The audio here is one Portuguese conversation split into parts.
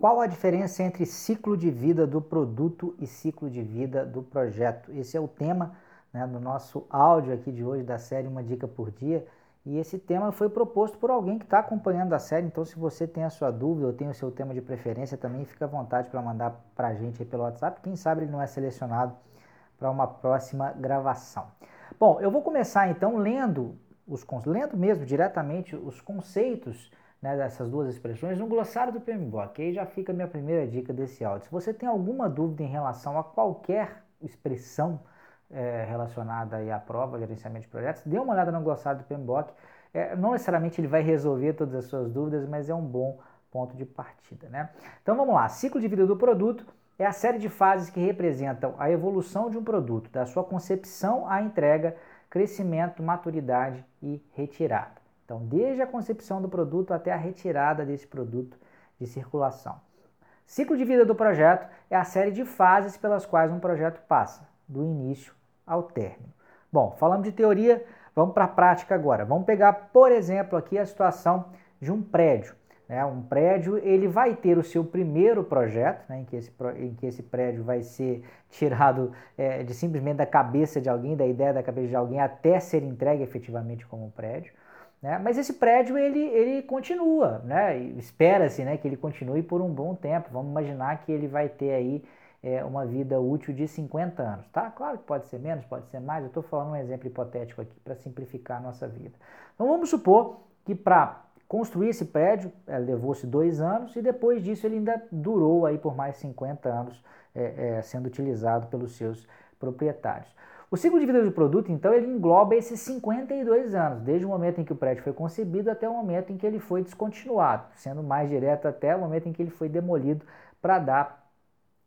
Qual a diferença entre ciclo de vida do produto e ciclo de vida do projeto? Esse é o tema né, do nosso áudio aqui de hoje da série Uma Dica por Dia. E esse tema foi proposto por alguém que está acompanhando a série. Então, se você tem a sua dúvida ou tem o seu tema de preferência, também fica à vontade para mandar para a gente pelo WhatsApp. Quem sabe ele não é selecionado para uma próxima gravação. Bom, eu vou começar então lendo os lendo mesmo diretamente os conceitos né, dessas duas expressões no glossário do PMBOK. Aí já fica a minha primeira dica desse áudio. Se você tem alguma dúvida em relação a qualquer expressão é, relacionada aí à prova, gerenciamento de projetos, dê uma olhada no glossário do PMBOK. É, não necessariamente ele vai resolver todas as suas dúvidas, mas é um bom ponto de partida. Né? Então vamos lá, ciclo de vida do produto é a série de fases que representam a evolução de um produto, da sua concepção à entrega, crescimento, maturidade e retirada. Então, desde a concepção do produto até a retirada desse produto de circulação. Ciclo de vida do projeto é a série de fases pelas quais um projeto passa, do início ao término. Bom, falamos de teoria, vamos para a prática agora. Vamos pegar, por exemplo, aqui a situação de um prédio. Né? Um prédio ele vai ter o seu primeiro projeto, né? em, que esse, em que esse prédio vai ser tirado é, de simplesmente da cabeça de alguém, da ideia da cabeça de alguém, até ser entregue efetivamente como um prédio. Né? Mas esse prédio ele, ele continua, né? espera-se né, que ele continue por um bom tempo. Vamos imaginar que ele vai ter aí é, uma vida útil de 50 anos. Tá? Claro que pode ser menos, pode ser mais. Eu estou falando um exemplo hipotético aqui para simplificar a nossa vida. Então vamos supor que para construir esse prédio é, levou-se dois anos e depois disso ele ainda durou aí por mais 50 anos é, é, sendo utilizado pelos seus proprietários. O ciclo de vida do produto, então, ele engloba esses 52 anos, desde o momento em que o prédio foi concebido até o momento em que ele foi descontinuado, sendo mais direto até o momento em que ele foi demolido para dar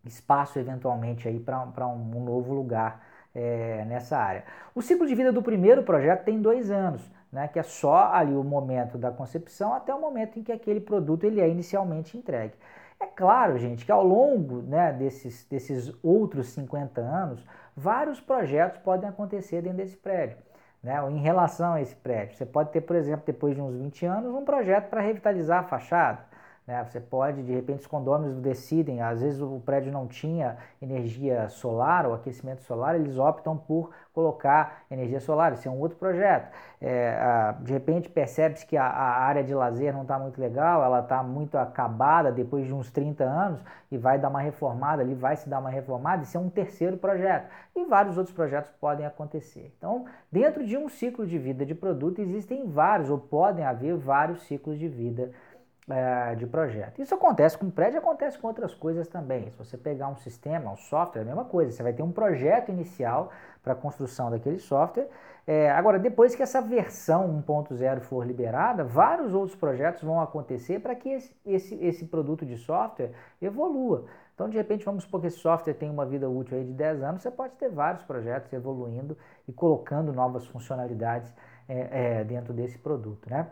espaço eventualmente aí para um, um novo lugar é, nessa área. O ciclo de vida do primeiro projeto tem dois anos, né, que é só ali o momento da concepção até o momento em que aquele produto ele é inicialmente entregue. É claro, gente, que ao longo né, desses, desses outros 50 anos, vários projetos podem acontecer dentro desse prédio. Né, em relação a esse prédio. Você pode ter, por exemplo, depois de uns 20 anos, um projeto para revitalizar a fachada. Né? Você pode, de repente, os condôminos decidem, às vezes o prédio não tinha energia solar ou aquecimento solar, eles optam por colocar energia solar, isso é um outro projeto. É, de repente percebe-se que a, a, área de lazer não está muito legal, ela está muito acabada depois de uns 30 anos e vai dar uma reformada ali, vai se dar uma reformada, isso é um terceiro projeto. E vários outros projetos podem acontecer. Então, dentro de um ciclo de vida de produto, existem vários, ou podem haver vários ciclos de vida é, de projeto. Isso acontece com prédio, acontece com outras coisas também. Se você pegar um sistema, um software, é a mesma coisa. Você vai ter um projeto inicial para a construção daquele software. É, agora, depois que essa versão 1.0 for liberada, vários outros projetos vão acontecer para que esse, esse, esse produto de software evolua. Então, de repente, vamos supor que esse software tem uma vida útil aí de 10 anos, você pode ter vários projetos evoluindo e colocando novas funcionalidades é, é dentro desse produto, né?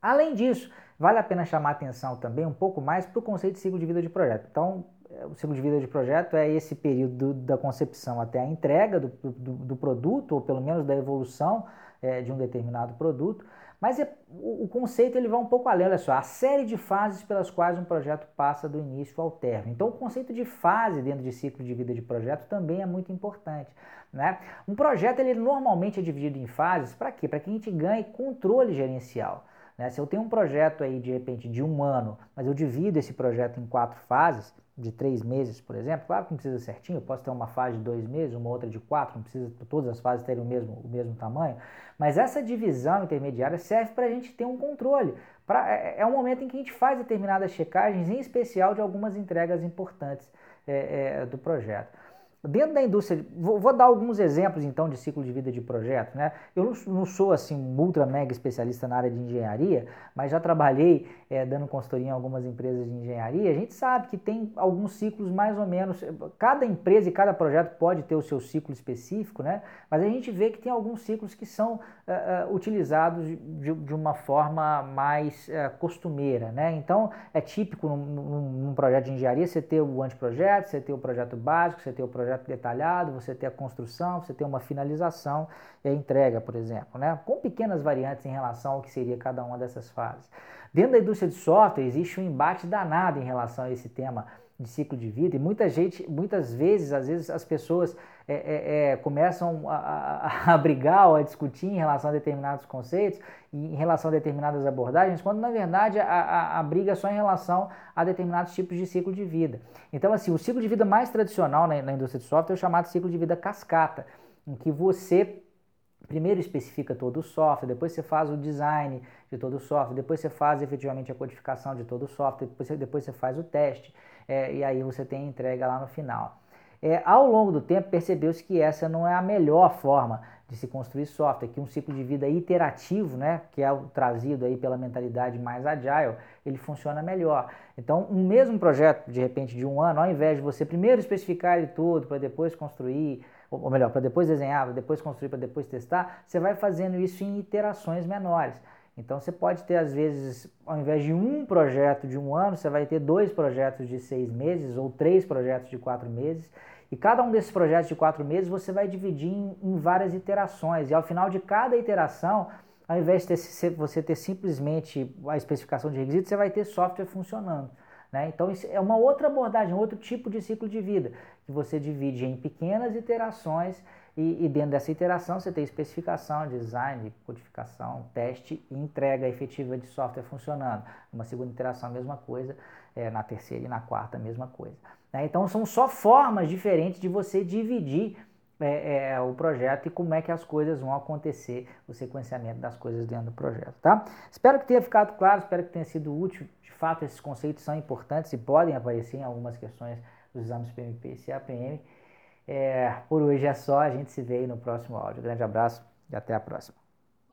Além disso, vale a pena chamar atenção também um pouco mais para o conceito de ciclo de vida de projeto. Então, é, o ciclo de vida de projeto é esse período da concepção até a entrega do, do, do produto, ou pelo menos da evolução é, de um determinado produto. Mas é, o, o, conceito ele vai um pouco além, olha só, a série de fases pelas quais um projeto passa do início ao término. Então, o conceito de fase dentro de ciclo de vida de projeto também é muito importante. Né? Um projeto ele normalmente é dividido em fases para quê? Para que a gente ganhe controle gerencial. Né? Se eu tenho um projeto aí de repente de um ano, mas eu divido esse projeto em quatro fases, de três meses, por exemplo, claro que não precisa certinho, eu posso ter uma fase de dois meses, uma outra de quatro, não precisa todas as fases terem o mesmo, o mesmo tamanho, mas essa divisão intermediária serve para a gente ter um controle. Pra, é, é um momento em que a gente faz determinadas checagens, em especial de algumas entregas importantes é, é, do projeto. Dentro da indústria, vou, vou, dar alguns exemplos então de ciclo de vida de projeto. Né? Eu não, sou assim um ultra mega especialista na área de engenharia, mas já trabalhei é, dando consultoria em algumas empresas de engenharia. A gente sabe que tem alguns ciclos mais ou menos. Cada empresa e cada projeto pode ter o seu ciclo específico, né? mas a gente vê que tem alguns ciclos que são uh, utilizados de, de, uma forma mais uh, costumeira. Né? Então é típico num, num, num projeto de engenharia você ter o anteprojeto, você ter o projeto básico, você ter o projeto projeto detalhado, você ter a construção, você ter uma finalização e a entrega, por exemplo, né? com pequenas variantes em relação ao que seria cada uma dessas fases. Dentro da indústria de software existe um embate danado em relação a esse tema de ciclo de vida e muita gente, muitas vezes, às vezes as pessoas é, é, é, começam a, a, a, brigar ou a discutir em relação a determinados conceitos em relação a determinadas abordagens, quando na verdade a, a, briga é só em relação a determinados tipos de ciclo de vida. Então, assim, o ciclo de vida mais tradicional na, na indústria de software é o chamado ciclo de vida cascata, em que você primeiro especifica todo o software, depois você faz o design de todo o software, depois você faz efetivamente a codificação de todo o software, depois você, depois você faz o teste é, e aí você tem entrega lá no final. É, ao longo do tempo, percebeu-se que essa não é a melhor forma de se construir software, que um ciclo de vida iterativo, né, que é o trazido aí pela mentalidade mais agile, ele funciona melhor. Então, um mesmo projeto, de repente, de um ano, ao invés de você primeiro especificar ele todo para depois construir, ou melhor, para depois desenhar, para depois construir, para depois testar, você vai fazendo isso em iterações menores. Então você pode ter, às vezes, ao invés de um projeto de um ano, você vai ter dois projetos de seis meses ou três projetos de quatro meses. E cada um desses projetos de quatro meses você vai dividir em, em várias iterações. E ao final de cada iteração, ao invés de ter, você ter simplesmente a especificação de requisitos, você vai ter software funcionando. Né? Então, é uma outra abordagem, outro tipo de ciclo de vida, que você divide em pequenas iterações e, e, dentro dessa iteração você tem especificação, design, codificação, teste e entrega efetiva de software funcionando. Uma segunda iteração, a mesma coisa. É, na terceira e na quarta, a mesma coisa. Né? Então são só formas diferentes de você dividir é, é, o projeto e como é que as coisas vão acontecer, o sequenciamento das coisas dentro do projeto, tá? Espero que tenha ficado claro, espero que tenha sido útil. De fato, esses conceitos são importantes e podem aparecer em algumas questões dos exames PMP e CAPM. É, por hoje é só, a gente se vê aí no próximo áudio. Grande abraço e até a próxima.